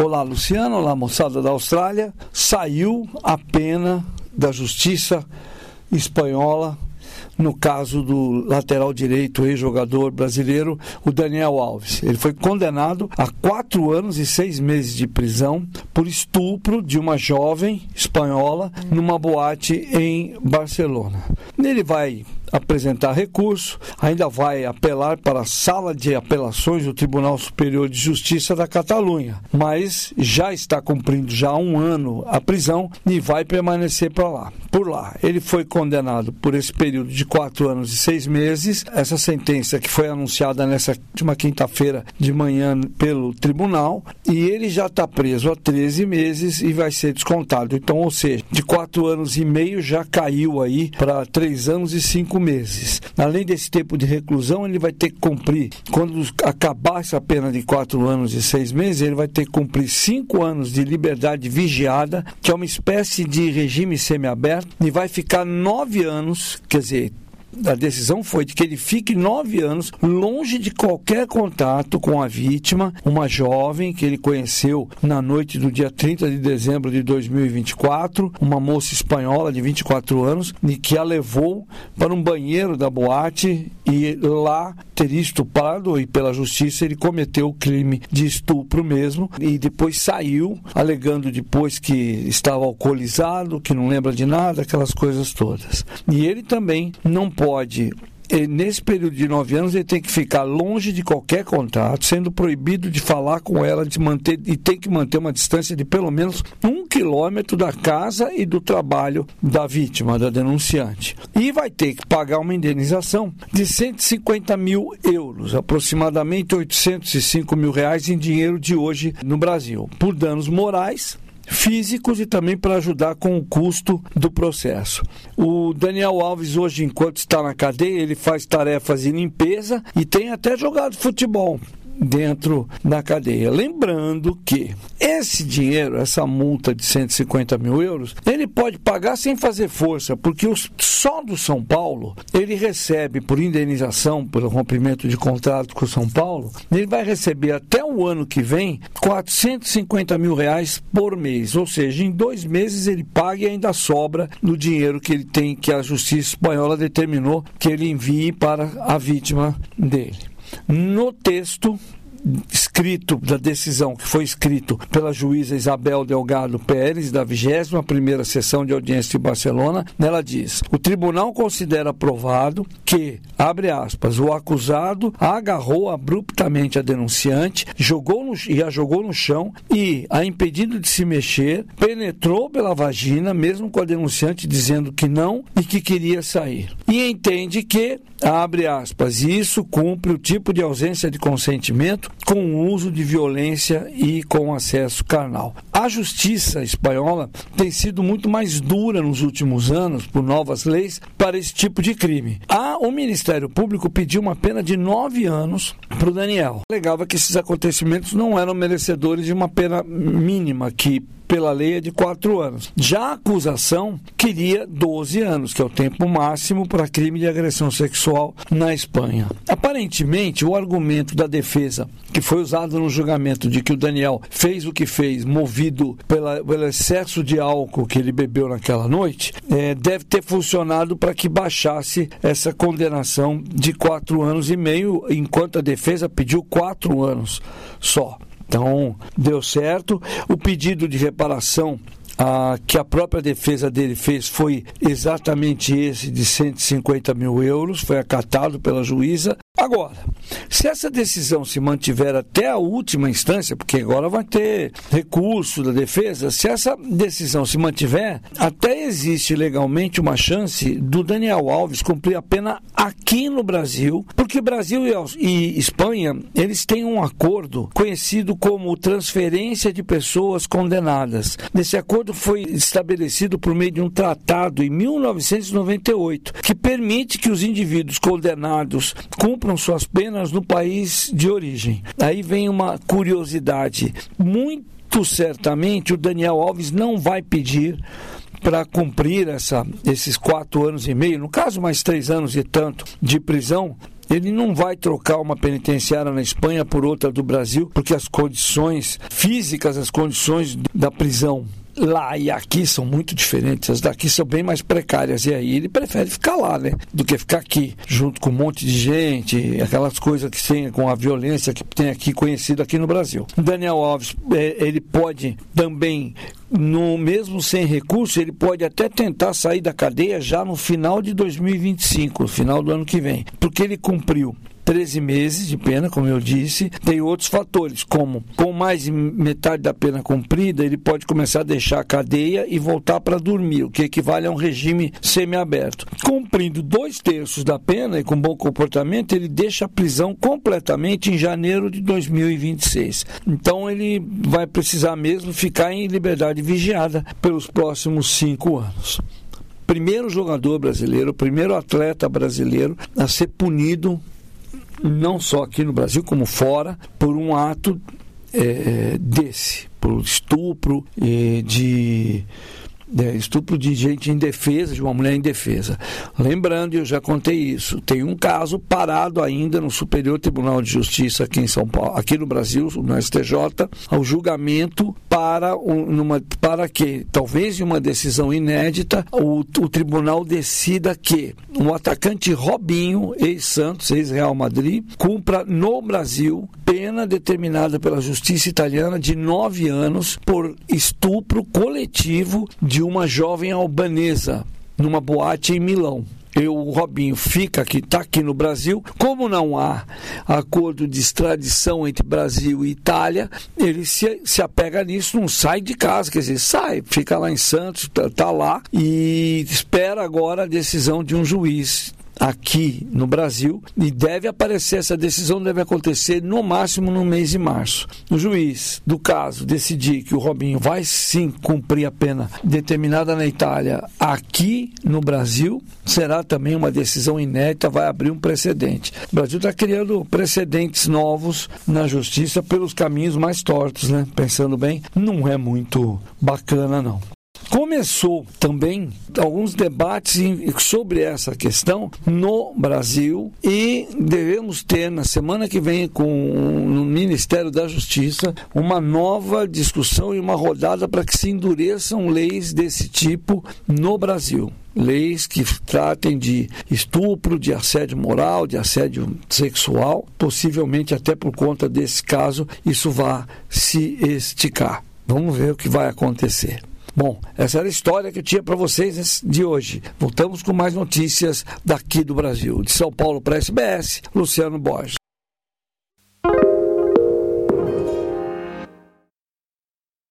Olá, Luciano. Olá, moçada da Austrália. Saiu a pena da justiça espanhola no caso do lateral direito, ex-jogador brasileiro, o Daniel Alves. Ele foi condenado a quatro anos e seis meses de prisão por estupro de uma jovem espanhola numa boate em Barcelona. Ele vai apresentar recurso, ainda vai apelar para a sala de apelações do Tribunal Superior de Justiça da Catalunha, mas já está cumprindo já um ano a prisão e vai permanecer para lá. Por lá, ele foi condenado por esse período de quatro anos e seis meses. Essa sentença que foi anunciada nessa última quinta-feira de manhã pelo tribunal e ele já está preso há 13 meses e vai ser descontado. Então, ou seja, de quatro anos e meio já caiu aí para três anos e cinco cinco meses. Além desse tempo de reclusão, ele vai ter que cumprir, quando acabar essa pena de quatro anos e seis meses, ele vai ter que cumprir cinco anos de liberdade vigiada, que é uma espécie de regime semiaberto, e vai ficar nove anos, quer dizer, a decisão foi de que ele fique nove anos longe de qualquer contato com a vítima, uma jovem que ele conheceu na noite do dia 30 de dezembro de 2024, uma moça espanhola de 24 anos, e que a levou para um banheiro da boate e lá teria estuprado e pela justiça ele cometeu o crime de estupro mesmo e depois saiu alegando depois que estava alcoolizado, que não lembra de nada, aquelas coisas todas. E ele também não pode nesse período de nove anos ele tem que ficar longe de qualquer contato, sendo proibido de falar com ela, de manter e tem que manter uma distância de pelo menos um quilômetro da casa e do trabalho da vítima, da denunciante. E vai ter que pagar uma indenização de 150 mil euros, aproximadamente 805 mil reais em dinheiro de hoje no Brasil, por danos morais físicos e também para ajudar com o custo do processo. O Daniel Alves hoje, enquanto está na cadeia, ele faz tarefas de limpeza e tem até jogado futebol dentro da cadeia. Lembrando que esse dinheiro, essa multa de 150 mil euros, ele pode pagar sem fazer força, porque os, só do São Paulo ele recebe por indenização pelo rompimento de contrato com o São Paulo, ele vai receber até o ano que vem 450 mil reais por mês, ou seja, em dois meses ele paga e ainda sobra no dinheiro que ele tem, que a justiça espanhola determinou que ele envie para a vítima dele. No texto escrito da decisão que foi escrito pela juíza Isabel Delgado Pérez da 21ª sessão de audiência de Barcelona, nela diz: "O tribunal considera provado que, abre aspas, o acusado agarrou abruptamente a denunciante, jogou no, e a jogou no chão e, a impedindo de se mexer, penetrou pela vagina, mesmo com a denunciante dizendo que não e que queria sair. E entende que, abre aspas, isso cumpre o tipo de ausência de consentimento com o uso de violência e com acesso carnal. A justiça espanhola tem sido muito mais dura nos últimos anos por novas leis para esse tipo de crime. A, o Ministério Público pediu uma pena de nove anos para o Daniel. Alegava que esses acontecimentos não eram merecedores de uma pena mínima que pela lei é de quatro anos. Já a acusação queria 12 anos, que é o tempo máximo para crime de agressão sexual na Espanha. Aparentemente, o argumento da defesa que foi usado no julgamento de que o Daniel fez o que fez, movido pela, pelo excesso de álcool que ele bebeu naquela noite, é, deve ter funcionado para que baixasse essa condenação de quatro anos e meio, enquanto a defesa pediu quatro anos só. Então, deu certo. O pedido de reparação ah, que a própria defesa dele fez foi exatamente esse de 150 mil euros, foi acatado pela juíza. Agora, se essa decisão se mantiver até a última instância, porque agora vai ter recurso da defesa, se essa decisão se mantiver, até existe legalmente uma chance do Daniel Alves cumprir a pena aqui no Brasil, porque Brasil e Espanha, eles têm um acordo conhecido como transferência de pessoas condenadas. Nesse acordo foi estabelecido por meio de um tratado em 1998, que permite que os indivíduos condenados cumpram cumpram suas penas no país de origem. Aí vem uma curiosidade. Muito certamente o Daniel Alves não vai pedir para cumprir essa, esses quatro anos e meio, no caso mais três anos e tanto de prisão, Ele não vai trocar uma penitenciária na Espanha por outra do Brasil, porque as condições físicas, as condições da prisão lá e aqui são muito diferentes. As daqui são bem mais precárias. E aí ele prefere ficar lá, né? Do que ficar aqui, junto com um monte de gente, aquelas coisas que tem com a violência que tem aqui conhecida aqui no Brasil. Daniel Alves, é, ele pode também no mesmo sem recurso, ele pode até tentar sair da cadeia já no final de 2025, no final do ano que vem, porque ele cumpriu 13 meses de pena, como eu disse. Tem outros fatores, como com mais de metade da pena cumprida, ele pode começar a deixar a cadeia e voltar para dormir, o que equivale a um regime semiaberto. Cumprindo dois terços da pena e com bom comportamento, ele deixa a prisão completamente em janeiro de 2026. Então ele vai precisar mesmo ficar em liberdade vigiada pelos próximos cinco anos primeiro jogador brasileiro, primeiro atleta brasileiro a ser punido não só aqui no Brasil, como fora, por um ato é, desse, por estupro e de é, estupro de gente indefesa, de uma mulher indefesa. Lembrando, eu já contei isso, tem um caso parado ainda no Superior Tribunal de Justiça aqui em São Paulo, aqui no Brasil, no STJ, ao julgamento para, numa, para que, talvez em uma decisão inédita, o, o tribunal decida que o atacante Robinho, ex-Santos, ex-Real Madrid, cumpra no Brasil pena determinada pela justiça italiana de nove anos por estupro coletivo de de uma jovem albanesa numa boate em Milão. Eu, o Robinho fica aqui, está aqui no Brasil. Como não há acordo de extradição entre Brasil e Itália, ele se, se apega nisso, não sai de casa, quer dizer, sai, fica lá em Santos, está tá lá e espera agora a decisão de um juiz aqui no Brasil e deve aparecer, essa decisão deve acontecer no máximo no mês de março. O juiz do caso decidir que o Robinho vai sim cumprir a pena determinada na Itália aqui no Brasil, será também uma decisão inédita, vai abrir um precedente. O Brasil está criando precedentes novos na justiça pelos caminhos mais tortos, né? Pensando bem, não é muito bacana não. Começou também alguns debates sobre essa questão no Brasil e devemos ter na semana que vem com o Ministério da Justiça uma nova discussão e uma rodada para que se endureçam leis desse tipo no Brasil leis que tratem de estupro, de assédio moral, de assédio sexual, possivelmente até por conta desse caso isso vá se esticar. Vamos ver o que vai acontecer. Bom, essa era a história que eu tinha para vocês de hoje. Voltamos com mais notícias daqui do Brasil. De São Paulo para a SBS, Luciano Borges.